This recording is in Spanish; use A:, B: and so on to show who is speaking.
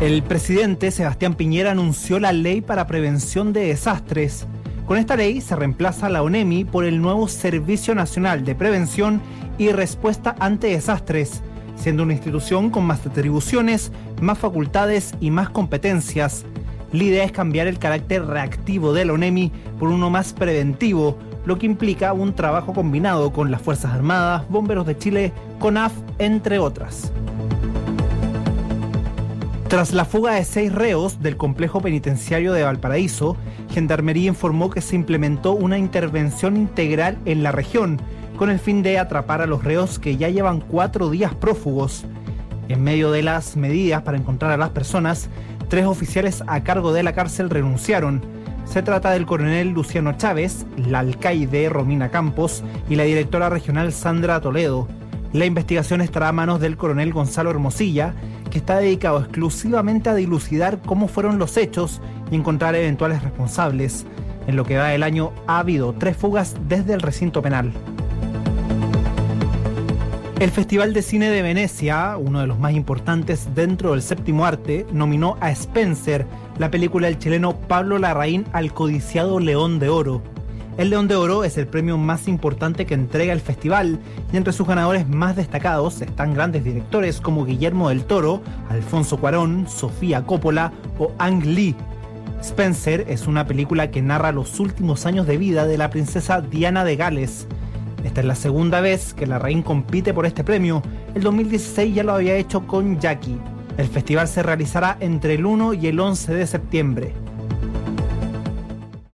A: El presidente Sebastián Piñera anunció la ley para prevención de desastres. Con esta ley se reemplaza la ONEMI por el nuevo Servicio Nacional de Prevención y Respuesta ante Desastres, siendo una institución con más atribuciones, más facultades y más competencias. La idea es cambiar el carácter reactivo de la ONEMI por uno más preventivo, lo que implica un trabajo combinado con las Fuerzas Armadas, Bomberos de Chile, CONAF, entre otras. Tras la fuga de seis reos del complejo penitenciario de Valparaíso, Gendarmería informó que se implementó una intervención integral en la región con el fin de atrapar a los reos que ya llevan cuatro días prófugos. En medio de las medidas para encontrar a las personas, tres oficiales a cargo de la cárcel renunciaron. Se trata del coronel Luciano Chávez, la alcaide Romina Campos y la directora regional Sandra Toledo. La investigación estará a manos del coronel Gonzalo Hermosilla, que está dedicado exclusivamente a dilucidar cómo fueron los hechos y encontrar eventuales responsables. En lo que va del año ha habido tres fugas desde el recinto penal. El Festival de Cine de Venecia, uno de los más importantes dentro del séptimo arte, nominó a Spencer, la película del chileno Pablo Larraín al codiciado León de Oro. El León de Oro es el premio más importante que entrega el festival y entre sus ganadores más destacados están grandes directores como Guillermo del Toro, Alfonso Cuarón, Sofía Coppola o Ang Lee. Spencer es una película que narra los últimos años de vida de la princesa Diana de Gales. Esta es la segunda vez que la reina compite por este premio. El 2016 ya lo había hecho con Jackie. El festival se realizará entre el 1 y el 11 de septiembre.